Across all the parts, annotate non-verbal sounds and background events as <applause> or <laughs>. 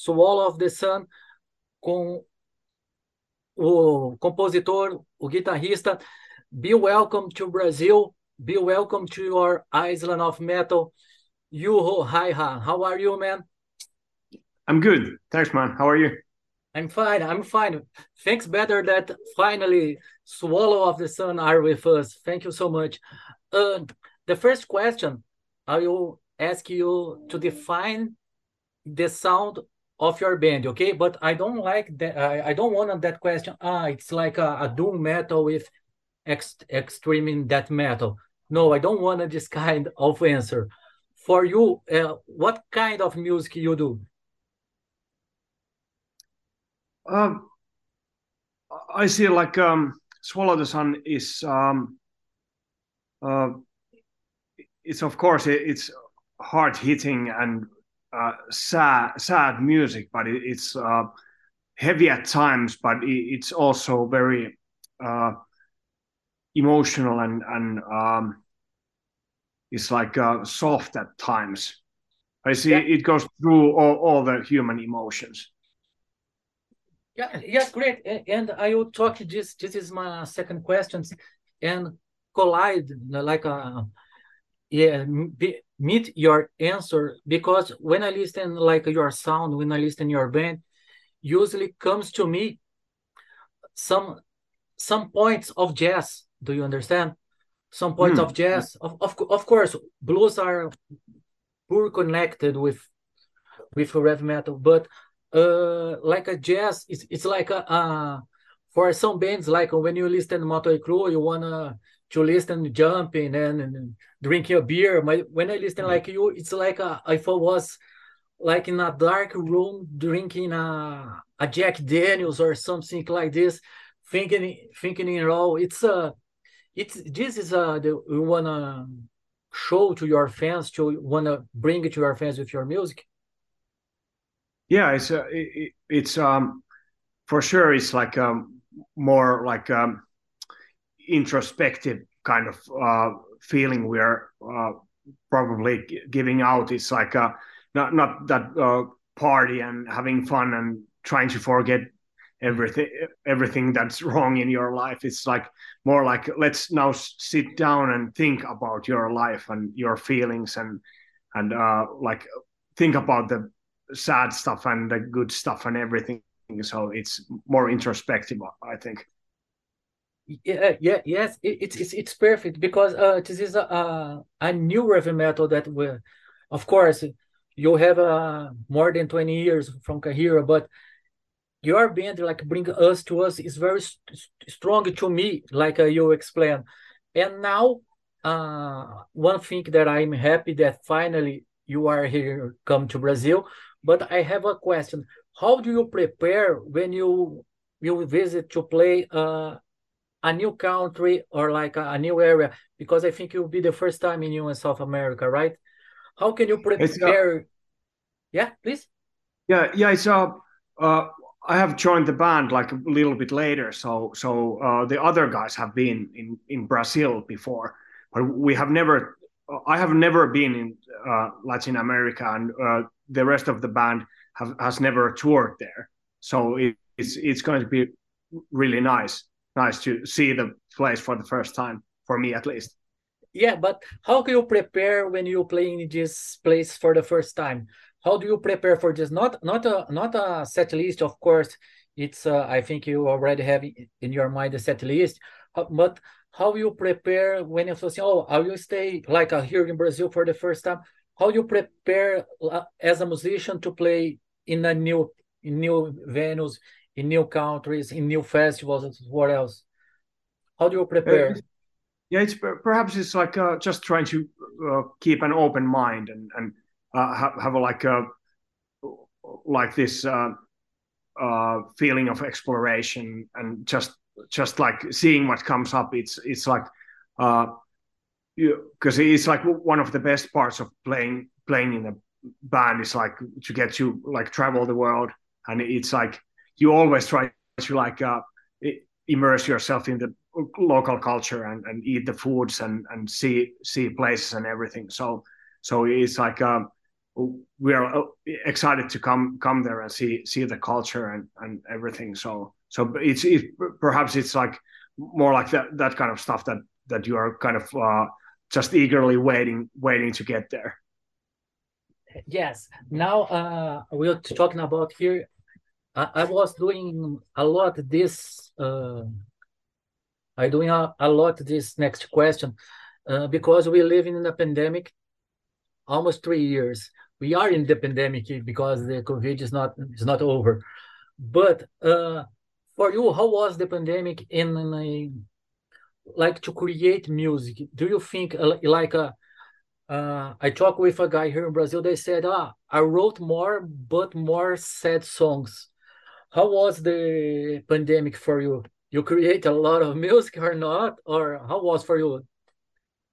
Swallow of the Sun com o compositor, o guitarrista. Be welcome to Brazil. Be welcome to your island of metal. Juho Räihä. How are you, man? I'm good. Thanks, man. How are you? I'm fine. I'm fine. Thanks better that finally Swallow of the Sun are with us. Thank you so much. Uh, the first question I will ask you to define the sound of your band, okay? But I don't like that. I, I don't want that question. Ah, it's like a, a doom metal with ex extreme in that metal. No, I don't want this <laughs> kind of answer. For you, uh, what kind of music you do? Um, I see like um, Swallow the Sun is um, uh, it's of course it's hard hitting and uh, sad sad music, but it, it's uh, heavy at times, but it, it's also very uh, emotional and and um, it's like uh, soft at times. I see yeah. it goes through all, all the human emotions. Yeah, yes, great. And I will talk this. This is my second question, and collide like a uh, yeah be, meet your answer because when I listen like your sound, when I listen your band, usually comes to me some some points of jazz. Do you understand? Some points mm. of jazz. Of, of of course, blues are poor connected with with heavy metal, but uh, like a jazz. It's it's like a uh, for some bands like when you listen to Motley Crue, you wanna to listen jumping and, and drinking a beer. My when I listen mm-hmm. like you, it's like a, if I was like in a dark room drinking a a Jack Daniels or something like this, thinking thinking in all. It's a it's this is a the, you wanna show to your fans to wanna bring it to your fans with your music yeah it's uh, it, it's um for sure it's like um more like um introspective kind of uh feeling we are uh, probably giving out it's like uh not not that uh party and having fun and trying to forget everything everything that's <laughs> wrong in your life it's like more like let's now sit down and think about your life and your feelings and and uh like think about the sad stuff and the good stuff and everything. So it's more introspective, I think. Yeah, yeah, yes, it, it's it's perfect because uh, this is a a new heavy metal that will, of course, you have uh, more than twenty years from Kahira, but your band like bring us to us is very st strong to me, like uh, you explained, and now uh, one thing that I'm happy that finally you are here, come to Brazil, but I have a question. How do you prepare when you you visit to play uh, a new country or like a, a, new area? Because I think it will be the first time in you in South America, right? How can you uh, prepare? Yeah, please. Yeah, yeah. It's uh, uh, I have joined the band like a little bit later, so so uh, the other guys have been in in Brazil before, but we have never. I have never been in uh, Latin America, and uh, the rest of the band have, has never toured there. So it, it's it's going to be really nice nice to see the place for the first time for me at least. Yeah, but how can you prepare when you play in this place for the first time? How do you prepare for this? Not not a not a set list, of course. It's uh, I think you already have in your mind a set list, but how you prepare when you're saying, oh, I will stay like uh, here in Brazil for the first time how you prepare uh, as a musician to play in a new in new venues in new countries in new festivals and what else? How do you prepare? uh, yeah it's perhaps it's like uh, just trying to uh, keep an open mind and and uh, have, have a like a like this uh, feeling of exploration and just just like seeing what comes up. It's it's like because it's like one of the best parts of playing playing in a band is like to get to like travel the world. And it's like you always try to like uh, immerse yourself in the local culture and, and eat the foods and and see see places and everything so so it's like um, we are uh, excited to come come there and see see the culture and and everything. So so it's it, perhaps it's like more like that that kind of stuff that that you are kind of uh, just eagerly waiting waiting to get there. Yes. Now uh, we're talking about here. I, I was doing a lot this. Uh, I doing a, a lot this next question uh, because we live in a pandemic almost three years we are in the pandemic because the COVID is not is not over. But uh, for you, how was the pandemic in, in a, like to create music? Do you think uh, like a uh, uh, I talked with a guy here in Brazil. They said, "Ah, I wrote more, but more sad songs." How was the pandemic for you? You create a lot of music or not, or how was for you?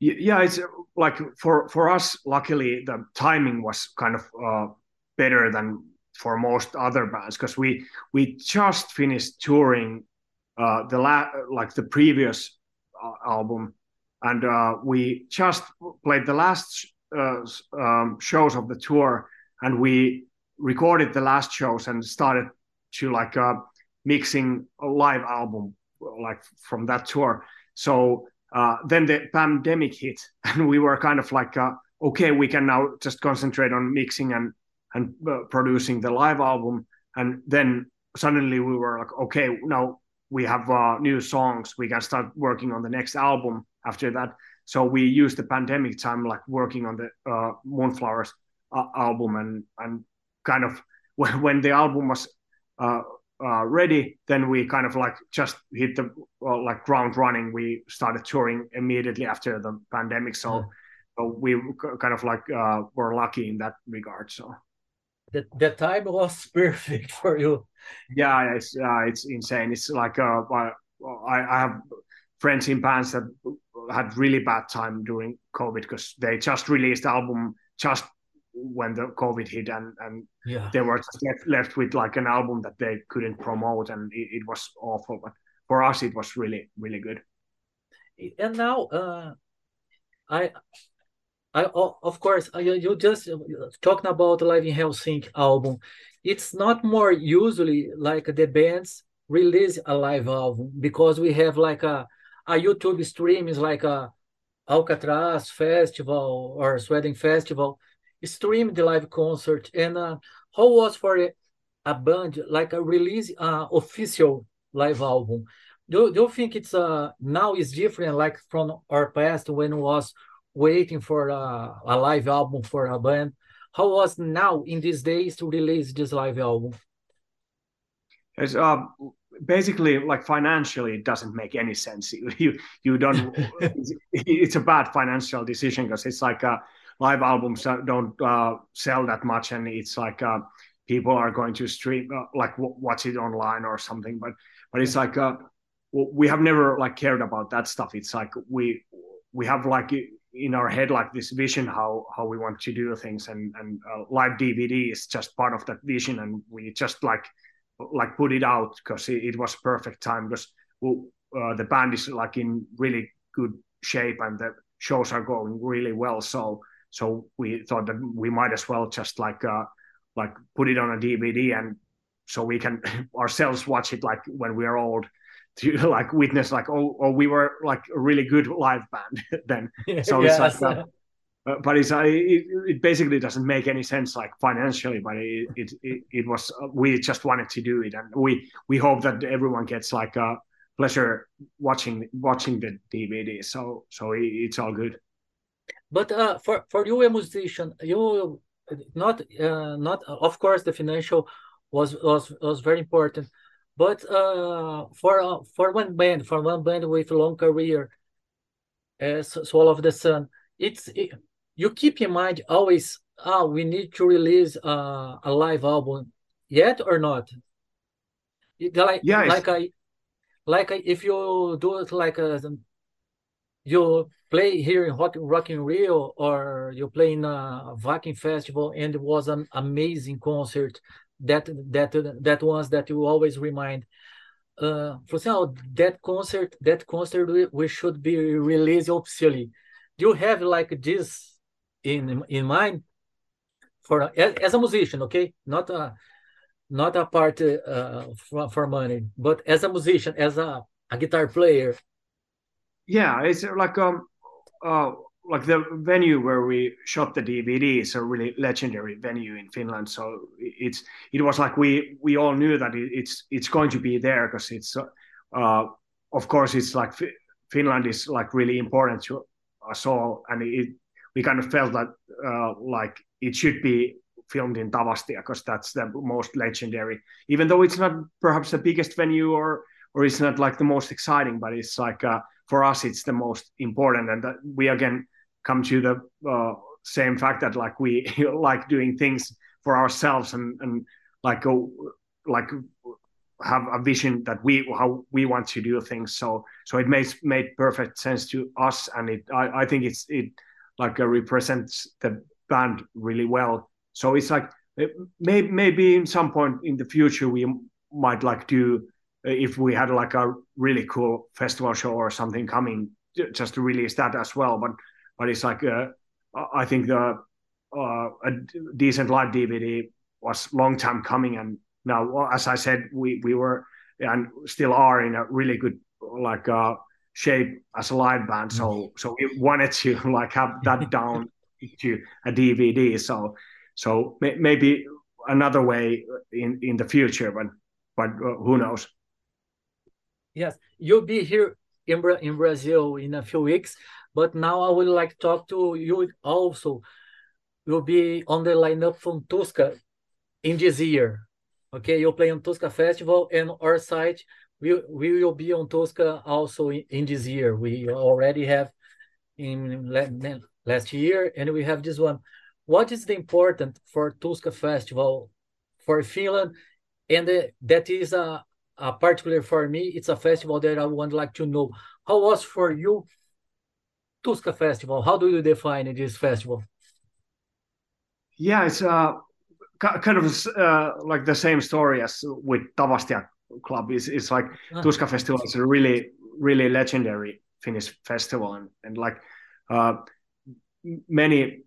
yeah it's like for for us luckily the timing was kind of uh, better than for most other bands because we we just finished touring uh, the la- like the previous uh, album and uh, we just played the last uh, um, shows of the tour and we recorded the last shows and started to like uh, mixing a live album like from that tour so uh, then the pandemic hit, <laughs> and we were kind of like, uh, okay, we can now just concentrate on mixing and and uh, producing the live album. And then suddenly we were like, okay, now we have uh, new songs. We can start working on the next album after that. So we used the pandemic time, like working on the uh, Moonflowers uh, album, and and kind of <laughs> when, when the album was uh, ready, then we kind of like just hit the well, like ground running. We started touring immediately after the pandemic, so, so we kind of like uh, were lucky in that regard. So the the time was <laughs> perfect for you. Yeah, it's uh, it's insane. It's like uh, I I have friends in bands that had really bad time during COVID because they just released album just when the COVID hit and and yeah. they were just left, left with like an album that they couldn't promote and it, it, was awful. But for us, it was really really good. And now, uh, I. I, of course, uh, you, you just uh, talking about Live in Helsinki album. It's not more usually like the bands release a live album because we have like a, a YouTube stream is like a Alcatraz festival or Sweden festival stream the live concert and uh, how was for a, a band like a release uh, official live album? Do, do you think it's uh now is different like from our past when was waiting for uh, a live album for a band? How was now in these days to release this live album? It's uh basically like financially it doesn't make any sense. <laughs> You you don't <laughs> it's, it's a bad financial decision because it's like uh live albums don't uh, sell that much, and it's like uh, people are going to stream uh, like w- watch it online or something. But but it's like uh, we have never like cared about that stuff. It's like we we have like in our head like this vision how how we want to do things, and and uh, live DVD is just part of that vision, and we just like like put it out because it, it, was perfect time because uh, the band is like in really good shape and the shows are going really well. So so we thought that we might as well just like uh, like put it on a DVD and so we can <laughs> ourselves watch it like when we are old to <laughs> like witness like oh, oh we were like a really good live band <laughs> then. So yes. it's like uh, uh, but it's uh, it, it, basically doesn't make any sense like financially but it it, it, it was uh, we just wanted to do it. And we we hope that everyone gets like a pleasure watching watching the dvd so so it's all good but uh, for for you, a musician, you not uh, not of course the financial was was was very important, but uh, for uh, for one band, for one band with long career, as Swallow of the Sun, it's it, you keep in mind always. Ah, we need to release uh, a live album yet or not? Like yeah, like I like if you do it like a you play here in Rock, Rock in Rio or you play in a Viking festival and it was an amazing concert that that that ones that you always remind uh, for example that concert that concert we, we should be released officially do you have like this in in mind for as a musician, okay, not a not a part uh, for, for money, but as a musician, as a, a guitar player. Yeah, it's like um, uh, like the venue where we shot the DVD is a really legendary venue in Finland. So it's it was like we we all knew that it's it's going to be there because it's uh, of course it's like Finland is like really important to us all, and it we kind of felt that uh, like it should be filmed in Tavastia because that's the most legendary. Even though it's not perhaps the biggest venue or or it's not like the most exciting, but it's like uh, for us it's the most important, and we again come to the uh, same fact that like we <laughs> like doing things for ourselves and and like go like have a vision that we how we want to do things. So so it makes made perfect sense to us. And it i, I think it's it like uh, represents the band really well. So it's like maybe maybe in some point in the future we might like do if we had like a really cool festival show or something coming just to release that as well but but it's like uh, I think the uh, a decent live DVD was long time coming, and now as I said, we we were and still are in a really good like uh, shape as a live band. So so we wanted to <laughs> like have that <laughs> down to a DVD. So so may, maybe another way in in the future, but but uh, who knows? Yes, you'll be here in in Brazil in a few weeks. But now I would like to talk to you also. You'll be on the lineup from Tuska in this year. Okay, you'll play on Tuska Festival and our site we, we will be on Tuska also in, in this year. We already have in last year and we have this one. What is the important for Tuska Festival for Finland? And uh, that is a, a particular for me. It's a festival that I would like to know. How was for you Tuska Festival. How do you define this festival? Yeah, it's uh, kind of uh, like the same story as with Tavastia Club. It's, it's like ah. Tuska Festival is a really, really legendary Finnish festival, and, and like uh, many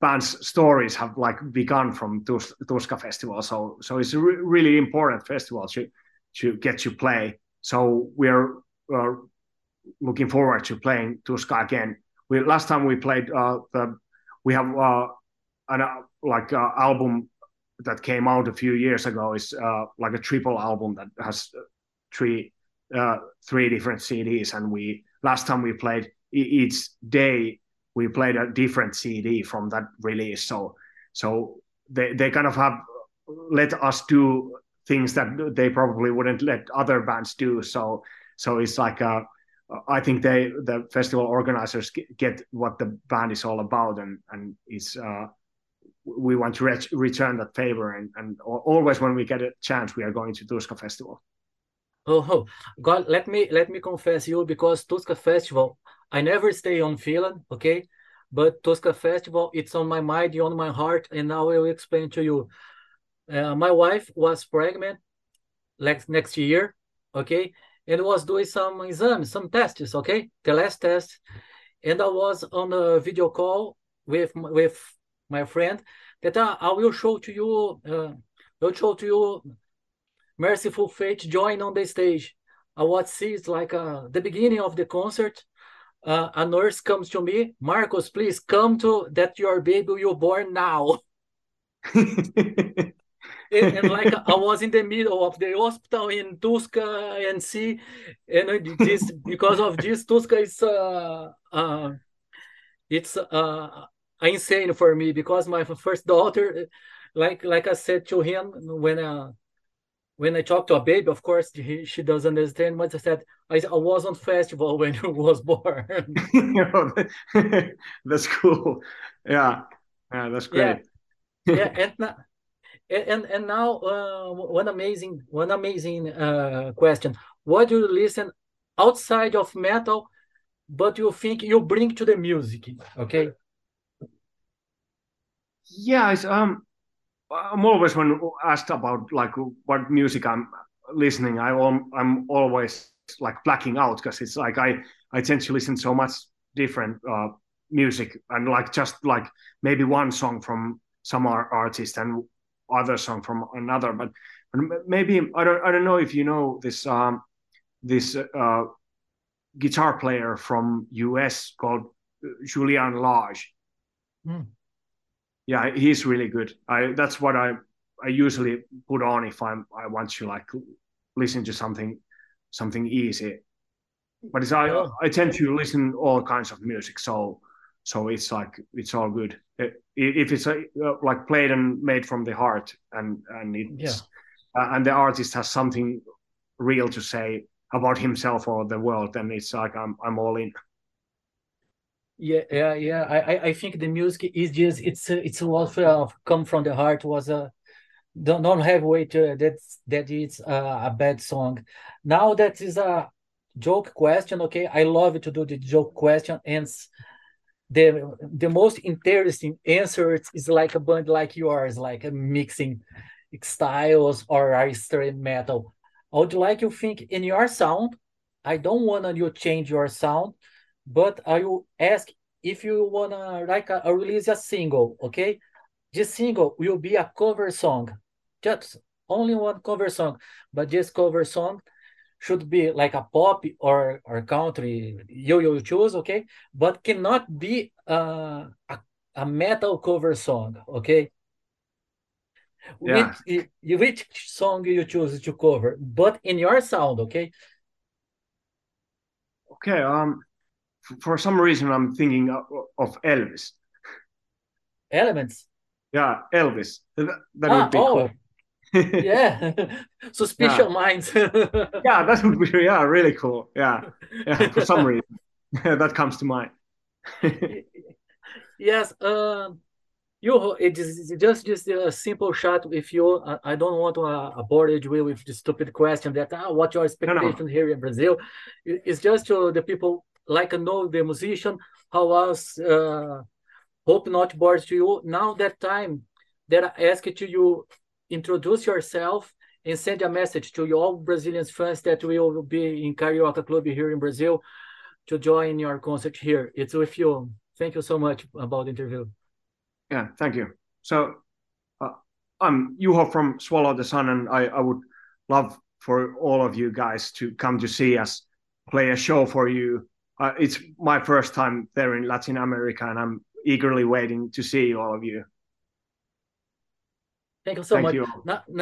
bands' stories have like begun from Tus- Tuska Festival. So, so it's a re- really important festival to to get to play. So we're uh, looking forward to playing Tuska again. We last time we played uh, the we have uh, an uh, like uh, album that came out a few years ago is uh, like a triple album that has three uh, three different CDs, and we last time we played each day we played a different CD from that release. So so they they kind of have let us do things that they probably wouldn't let other bands do. So so it's like a I think they the festival organizers get what the band is all about, and and is uh, we want to re- return that favor, and and always when we get a chance, we are going to Tuska Festival. Oh, oh, God, let me let me confess you because Tuska Festival, I never stay on Finland, okay, but Tuska Festival, it's on my mind, on my heart, and now I will explain to you. Uh, my wife was pregnant next next year, okay, and was doing some exams, some tests, okay, the last test, and I was on a video call with with my friend that uh, I will show to you, uh, will show to you, Mercyful Fate join on the stage. I see like uh, the beginning of the concert. Uh, a nurse comes to me, Marcos, please come to that your baby will born now. <laughs> and, like I was in the middle of the hospital in Tuska and see, and this because of this Tuska is uh, uh it's uh insane for me because my first daughter, like like I said to him when uh when I talk to a baby, of course he, she doesn't understand. what I said I, I was on festival <laughs> when he was born. <laughs> that's cool. Yeah, yeah, that's great. Yeah, yeah and and and now uh, one amazing one amazing uh, question. What do you listen outside of metal but you think you bring to the music okay? Yeah um i'm always when asked about like what music i'm listening i i'm always like blacking out because it's like i i tend to listen so much different uh music. And like just like maybe one song from some artist and other song from another. But, but maybe I don't I don't know if you know this um, this uh, guitar player from US called Julian Lage. Mm. Yeah, he's really good. I that's what I I usually put on if I'm I want to like listen to something something easy. But it's, I I tend to listen all kinds of music, so so it's like it's all good. If it's a, like played and made from the heart and and it's yeah. uh, and the artist has something real to say about himself or the world then it's like i'm i'm all in. Yeah yeah yeah. I i think the music is just it's it's a lot of come from the heart was a don't, don't have way to that's that it's a, a bad song. Now that is a joke question okay? I love to do the joke question and the the most interesting answer is like a band like yours, like a mixing styles or extreme metal. I would like you think in your sound. I don't want you change your sound, but I will ask if you wanna like a, a release a single, okay? This single will be a cover song, just only one cover song, but this cover song should be like a pop or or country you you choose okay? But cannot be uh, a, a metal cover song okay? Yeah. which which song you choose to cover? But in your sound okay? Okay um for some reason i'm thinking of, of elvis. Elements? Yeah elvis. That, that ah, would be oh. cool yeah, <laughs> suspicious yeah. minds. <laughs> yeah, that would be yeah really cool. Yeah, yeah for some reason <laughs> that comes to mind. yes, um, you it is just just a simple shot with you. I, I don't want to uh, bore you with the stupid question that ah, what your expectation no, no. here in Brazil. It's just to the people like know the musician how was uh, hope not bored to you. Now that time that I asked to you introduce yourself and send a message to all Brazilian fans that we will be in Carioca Club here in Brazil to join your concert here. It's with you. Thank you so much about the interview. Yeah, thank you. So uh, I'm Juho from Swallow the Sun, and I, I would love for all of you guys to come to see us play a show for you. Uh, it's my first time there in Latin America, and I'm eagerly waiting to see all of you. Thank you so Thank much. You.